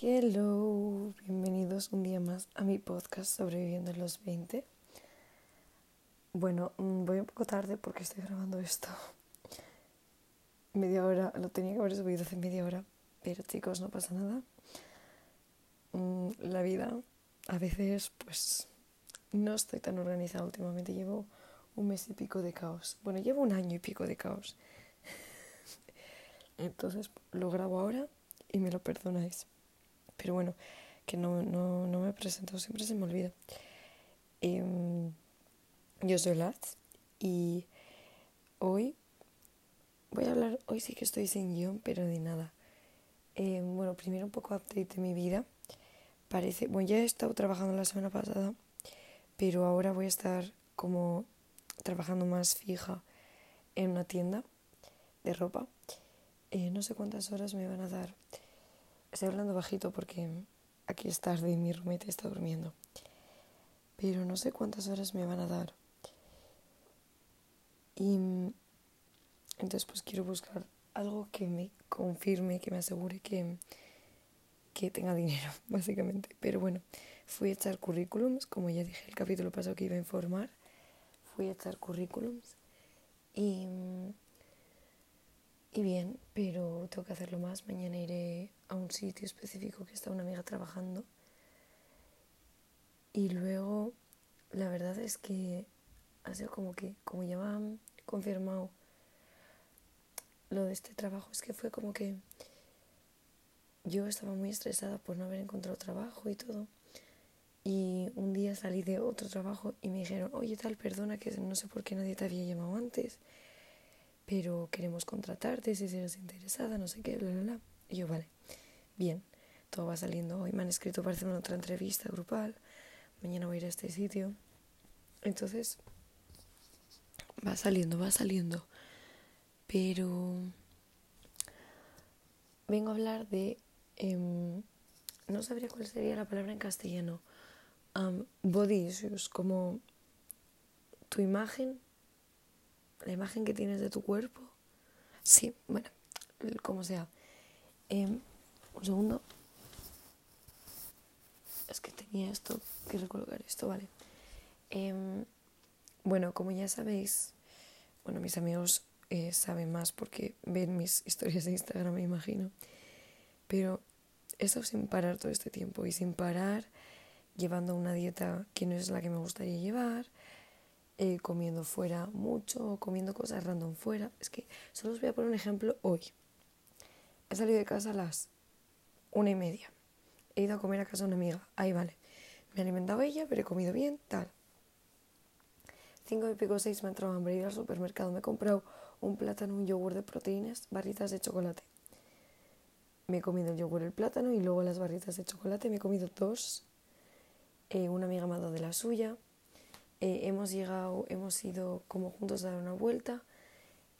Hello, bienvenidos un día más a mi podcast Sobreviviendo en los 20. Bueno, mm, voy un poco tarde porque estoy grabando esto. Media hora, lo tenía que haber subido hace media hora, pero chicos, no pasa nada. Mm, la vida, a veces, pues, no estoy tan organizada últimamente. Llevo un mes y pico de caos. Bueno, llevo un año y pico de caos. Entonces, lo grabo ahora y me lo perdonáis. Pero bueno, que no, no, no me he presentado, siempre se me olvida. Em, yo soy Laz y hoy voy a hablar, hoy sí que estoy sin guion, pero de nada. Em, bueno, primero un poco update de mi vida. Parece, bueno, ya he estado trabajando la semana pasada, pero ahora voy a estar como trabajando más fija en una tienda de ropa. Eh, no sé cuántas horas me van a dar Estoy hablando bajito porque aquí es tarde y mi roommate está durmiendo. Pero no sé cuántas horas me van a dar. Y entonces pues quiero buscar algo que me confirme, que me asegure que, que tenga dinero, básicamente. Pero bueno, fui a echar currículums, como ya dije el capítulo pasado que iba a informar. Fui a echar currículums y y bien, pero tengo que hacerlo más. Mañana iré a un sitio específico que está una amiga trabajando. Y luego, la verdad es que ha sido como que, como ya me han confirmado lo de este trabajo, es que fue como que yo estaba muy estresada por no haber encontrado trabajo y todo. Y un día salí de otro trabajo y me dijeron, oye tal, perdona que no sé por qué nadie te había llamado antes pero queremos contratarte si eres interesada, no sé qué, bla, bla, bla. Y yo, vale, bien, todo va saliendo hoy. Me han escrito para hacer una otra entrevista grupal. Mañana voy a ir a este sitio. Entonces, va saliendo, va saliendo. Pero vengo a hablar de... Em, no sabría cuál sería la palabra en castellano. body issues, como tu imagen la imagen que tienes de tu cuerpo. Sí, bueno, como sea. Em, un segundo. Es que tenía esto que recolocar esto, vale. Em, bueno, como ya sabéis, bueno, mis amigos eh, saben más porque ven mis historias de Instagram, me imagino. Pero he sin parar todo este tiempo y sin parar llevando una dieta que no es la que me gustaría llevar, eh, comiendo fuera mucho, comiendo cosas random fuera. Es que solo os voy a poner un ejemplo hoy. He salido de casa a las una y media. He ido a comer a casa de una amiga. Ahí vale. Me ha alimentado ella, pero he comido bien, tal. Cinco y pico, seis me ha entrado hambre. He ido al supermercado. Me he comprado un plátano, un yogur de proteínas, barritas de chocolate. Me he comido el yogur, el plátano y luego las barritas de chocolate. Me he comido dos. Eh, una amiga me ha dado de la suya. Eh, hemos llegado, hemos ido como juntos a dar una vuelta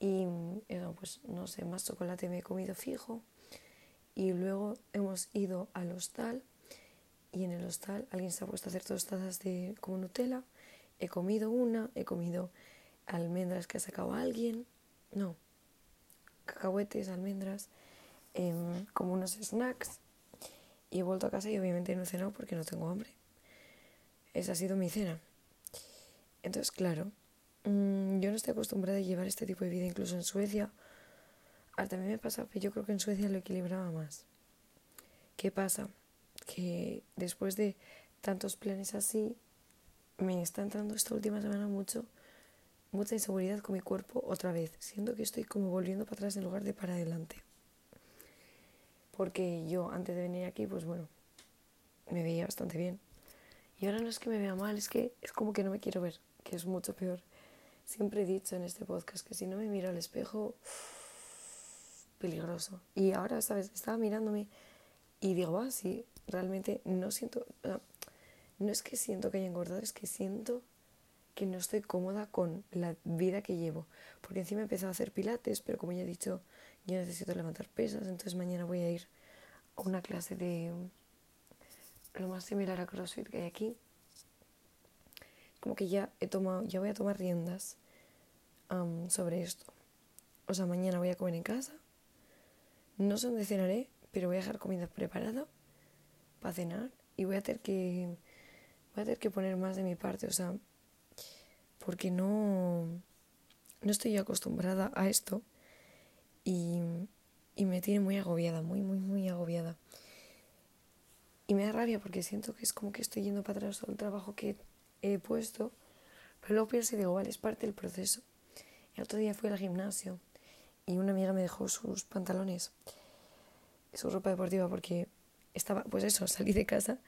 y eh, pues no sé, más chocolate me he comido fijo y luego hemos ido al hostal y en el hostal alguien se ha puesto a hacer tostadas de como Nutella, he comido una, he comido almendras que ha sacado alguien, no, cacahuetes, almendras, em, como unos snacks y he vuelto a casa y obviamente no he cenado porque no tengo hambre. Esa ha sido mi cena. Entonces, claro, mm, yo no estoy acostumbrada a llevar este tipo de vida, incluso en Suecia. Ahora también me pasa que yo creo que en Suecia lo equilibraba más. ¿Qué pasa? Que después de tantos planes así, me está entrando esta última semana mucho, mucha inseguridad con mi cuerpo otra vez. Siento que estoy como volviendo para atrás en lugar de para adelante. Porque yo antes de venir aquí, pues bueno, me veía bastante bien. Y ahora no es que me vea mal, es que es como que no me quiero ver que es mucho peor. Siempre he dicho en este podcast que si no me miro al espejo, peligroso. Y ahora, ¿sabes? Estaba mirándome y digo, ah, sí, realmente no siento, no es que siento que haya engordado, es que siento que no estoy cómoda con la vida que llevo. Porque encima he empezado a hacer pilates, pero como ya he dicho, yo necesito levantar pesas, entonces mañana voy a ir a una clase de lo más similar a CrossFit que hay aquí como que ya he tomado, ya voy a tomar riendas sobre esto. O sea, mañana voy a comer en casa. No sé dónde cenaré, pero voy a dejar comida preparada. para cenar y voy a tener que voy a tener que poner más de mi parte, o sea, porque no no estoy acostumbrada a esto y, y me tiene muy agobiada, muy muy muy agobiada. Y me da rabia porque siento que es como que estoy yendo para atrás todo el trabajo que he puesto, pero luego pienso y digo, vale, es parte del proceso. El otro día fui al gimnasio y una amiga me dejó sus pantalones, su ropa deportiva, porque estaba, pues eso, salí de casa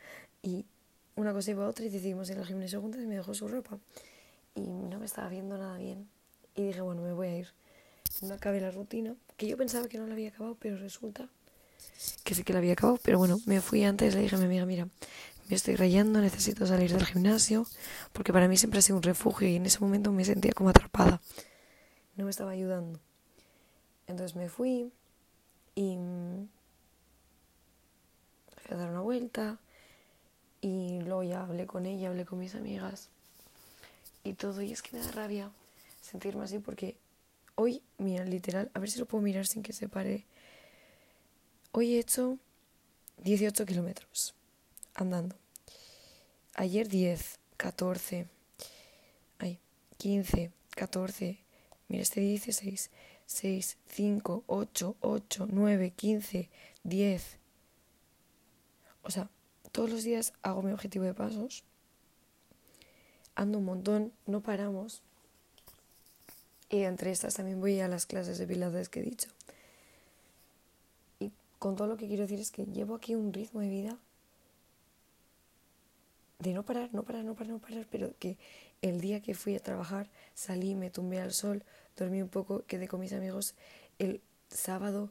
y una cosa iba a otra y decidimos ir al gimnasio juntas y me dejó su ropa. Y no me estaba viendo nada bien. Y dije, bueno, me voy a ir. No acabé la rutina, que yo pensaba que no la había acabado, pero resulta que sí que la había acabado. Pero bueno, me fui antes, le dije a mi amiga, mira, me estoy rayando, necesito salir del gimnasio, porque para mí siempre ha sido un refugio y en ese momento me sentía como atrapada. No me estaba ayudando. Entonces me fui y fui a dar una vuelta y luego ya hablé con ella, hablé con mis amigas y todo. Y es que me da rabia sentirme así porque hoy, mira, literal, a ver si lo puedo mirar sin que se pare. Hoy he hecho 18 kilómetros andando. Ayer 10, 14, ay, 15, 14, mira este 16, 6, 5, 8, 8, 9, 15, 10. O sea, todos los días hago mi objetivo de pasos. Ando un montón, no paramos. Y entre estas también voy a las clases de pilates que he dicho. Y con todo lo que quiero decir es que llevo aquí un ritmo de vida de no parar, no parar, no parar, no parar, pero que el día que fui a trabajar salí, me tumbé al sol, dormí un poco, quedé con mis amigos. El sábado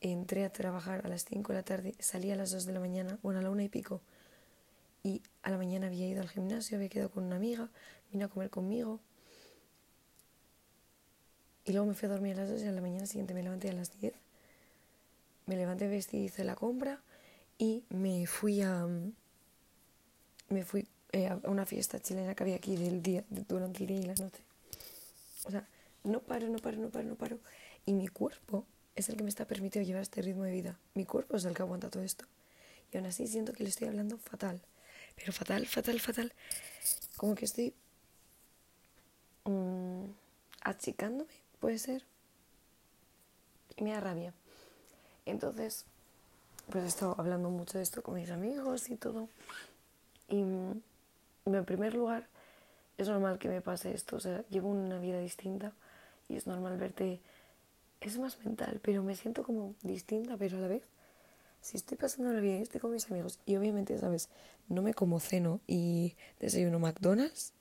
entré a trabajar a las 5 de la tarde, salí a las 2 de la mañana, bueno, a la una y pico. Y a la mañana había ido al gimnasio, había quedado con una amiga, vino a comer conmigo. Y luego me fui a dormir a las 2 y a la mañana siguiente me levanté a las 10. Me levanté, vestí, hice la compra y me fui a... Me fui eh, a una fiesta chilena que había aquí del día, durante el día y la noche. O sea, no paro, no paro, no paro, no paro. Y mi cuerpo es el que me está permitiendo llevar este ritmo de vida. Mi cuerpo es el que aguanta todo esto. Y aún así siento que le estoy hablando fatal. Pero fatal, fatal, fatal. Como que estoy um, achicándome, puede ser. Y me da rabia. Entonces, pues he estado hablando mucho de esto con mis amigos y todo. Y mm, en primer lugar, es normal que me pase esto. O sea, llevo una vida distinta y es normal verte es más mental, pero me siento como distinta, pero a la vez, si estoy pasando bien, estoy con mis amigos y obviamente, ¿sabes? No me como ceno y desayuno McDonald's,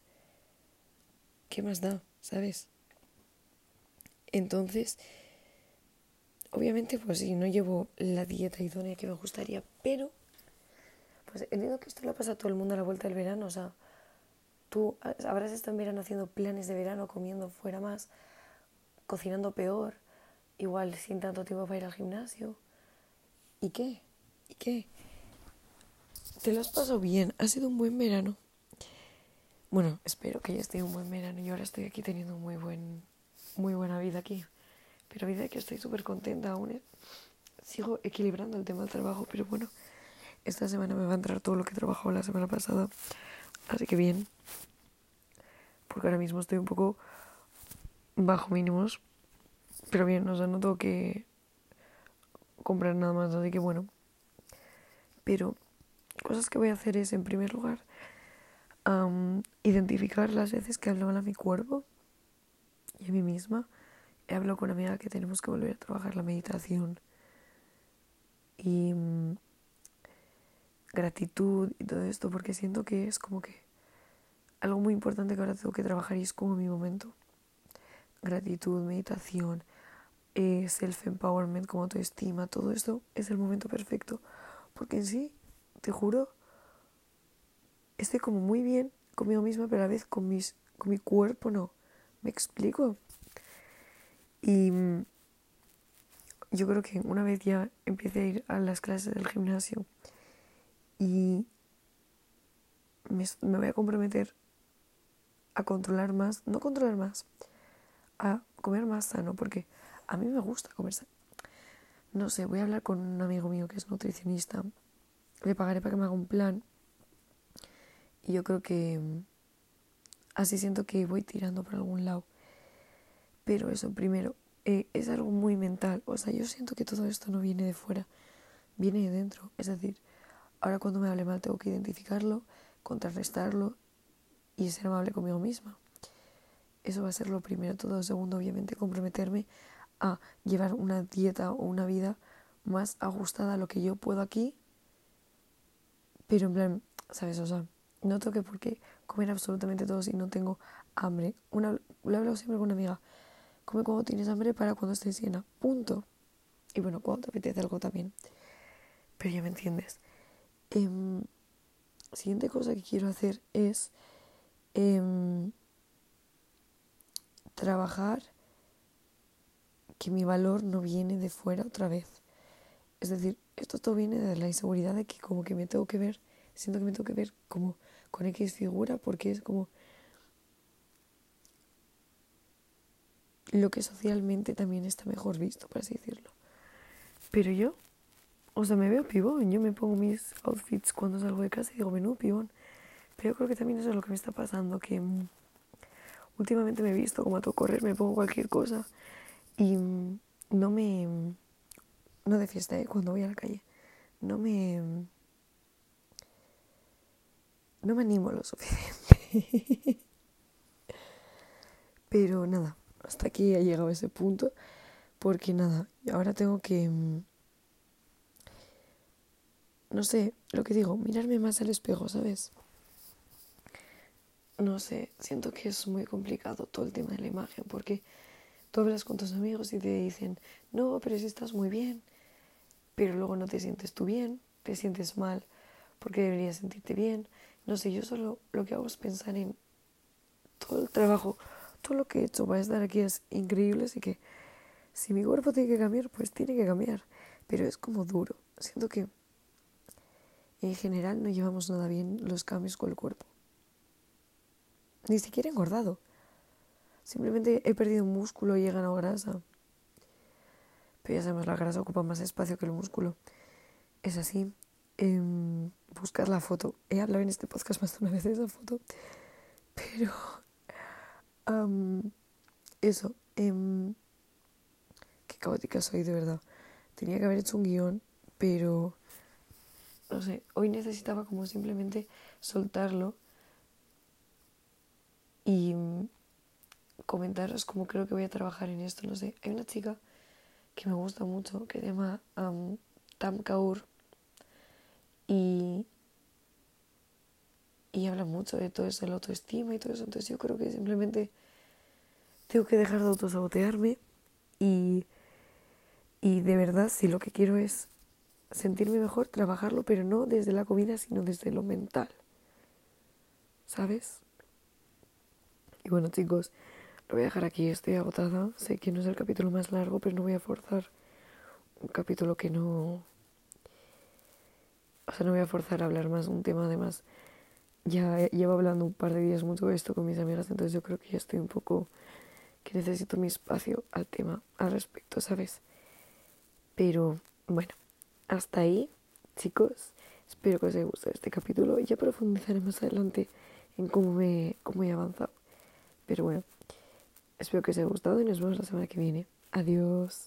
¿qué más da? ¿Sabes? Entonces, obviamente, pues sí, no llevo la dieta idónea que me gustaría, pero, pues entiendo que esto lo pasa a todo el mundo a la vuelta del verano, o sea, tú habrás estado en verano haciendo planes de verano, comiendo fuera más, cocinando peor, igual sin tanto tiempo para ir al gimnasio. ¿Y qué? ¿Y qué? ¿Te lo has pasado bien? ¿Ha sido un buen verano? Bueno, espero que haya sido un buen verano. y ahora estoy aquí teniendo muy, buen, muy buena vida aquí. Pero vida que estoy súper contenta aún. ¿eh? Sigo equilibrando el tema del trabajo, pero bueno, esta semana me va a entrar todo lo que he trabajado la semana pasada. Así que bien. Porque ahora mismo estoy un poco bajo mínimos, pero bien, o sea, no tengo que comprar nada más, así que bueno. Pero cosas que voy a hacer es, en primer lugar, identificar las veces que hablo mal a mi cuerpo y a mí misma. He hablado con una amiga que tenemos que volver a trabajar la meditación y gratitud y todo esto, porque siento que es como que algo muy importante que ahora tengo que trabajar y es como mi momento. Gratitud, meditación, eh, self-empowerment, como autoestima, todo esto es el momento perfecto. Porque en sí, te juro, estoy como muy bien conmigo misma, pero a la vez con, mis, con mi cuerpo no. ¿Me explico? Y mm, yo creo que una vez ya empiece a ir a las clases del gimnasio y me, voy a comprometer a controlar más, no controlar más, a comer más sano, porque a mí me gusta comer No sé, voy a hablar con un amigo mío que es nutricionista le pagaré para que me haga un plan. Y yo creo que mm, así siento que voy tirando por algún lado. Pero eso, primero, eh, es algo muy mental. O sea, yo siento que todo esto no viene de fuera, viene de dentro. Es decir, ahora cuando me hable mal tengo que identificarlo, contrarrestarlo y ser amable conmigo misma. Eso va a ser lo primero. Todo segundo, obviamente, comprometerme a llevar una dieta o una vida más ajustada a lo que yo puedo aquí. Pero en plan, ¿sabes? O sea, no tengo que por qué comer absolutamente todo si no tengo hambre. Una, lo he hablado siempre con una amiga. Come cuando tienes hambre para cuando estés llena. Punto. Y bueno, cuando te apetece algo también. Pero ya me entiendes. Eh, siguiente cosa que quiero hacer es eh, trabajar que mi valor no viene de fuera otra vez. Es decir, esto todo viene de la inseguridad de que como que me tengo que ver, siento que me tengo que ver como con X figura porque es como lo que socialmente también está mejor visto, por así decirlo. Pero yo, o sea, me veo pibón, yo me pongo mis outfits cuando salgo de casa y digo, menudo pibón. Pero yo creo que también eso es lo que me está pasando, que mm, últimamente me he visto como a todo correr, me pongo cualquier cosa y mm, no me... Mm, no de fiesta, ¿eh? cuando voy a la calle. No me... No me animo lo suficiente. Pero nada, hasta aquí ha llegado ese punto. Porque nada, ahora tengo que... No sé, lo que digo, mirarme más al espejo, ¿sabes? no sé, siento que es muy complicado todo el tema de la imagen porque tú hablas con tus amigos y te dicen, no, pero si estás muy bien, pero luego no te sientes tú bien, te sientes mal porque deberías sentirte bien. No sé, yo solo lo que hago es pensar en todo el trabajo, todo lo que he hecho para estar aquí es increíble, así que si mi cuerpo tiene que cambiar, pues tiene que cambiar, pero es como duro. Siento que en general no llevamos nada bien los cambios con el cuerpo ni siquiera engordado. Simplemente he perdido músculo y he ganado grasa. Pero ya sabemos, la grasa ocupa más espacio que el músculo. Es así. Em, buscar la foto. He hablado en este podcast más de una vez de esa foto. Pero... eso. Em, qué caótica soy, de verdad. Tenía que haber hecho un guion, pero... No sé, hoy necesitaba como simplemente soltarlo y mm, comentaros cómo creo que voy a trabajar en esto. No sé, hay una chica que me gusta mucho que se llama Tam Kaur y, y habla mucho de todo eso, de la autoestima y todo eso. Entonces yo creo que simplemente tengo que dejar de autosabotearme y, y de verdad si lo que quiero es sentirme mejor, trabajarlo, pero no desde la comida, sino desde lo mental. ¿Sabes? Y bueno chicos, lo voy a dejar aquí, estoy agotada. Sé que no es el capítulo más largo, pero no voy a forzar un capítulo que no... O sea, no voy a forzar a hablar más un tema, además ya llevo hablando un par de días mucho de esto con mis amigas, entonces yo creo que ya estoy un poco que necesito mi espacio al tema, al respecto, ¿sabes? Pero bueno, hasta ahí, chicos. Espero que os haya gustado este capítulo y ya profundizaré más adelante en cómo me cómo he avanzado. Pero bueno, espero que os haya gustado y nos vemos la semana que viene. Adiós.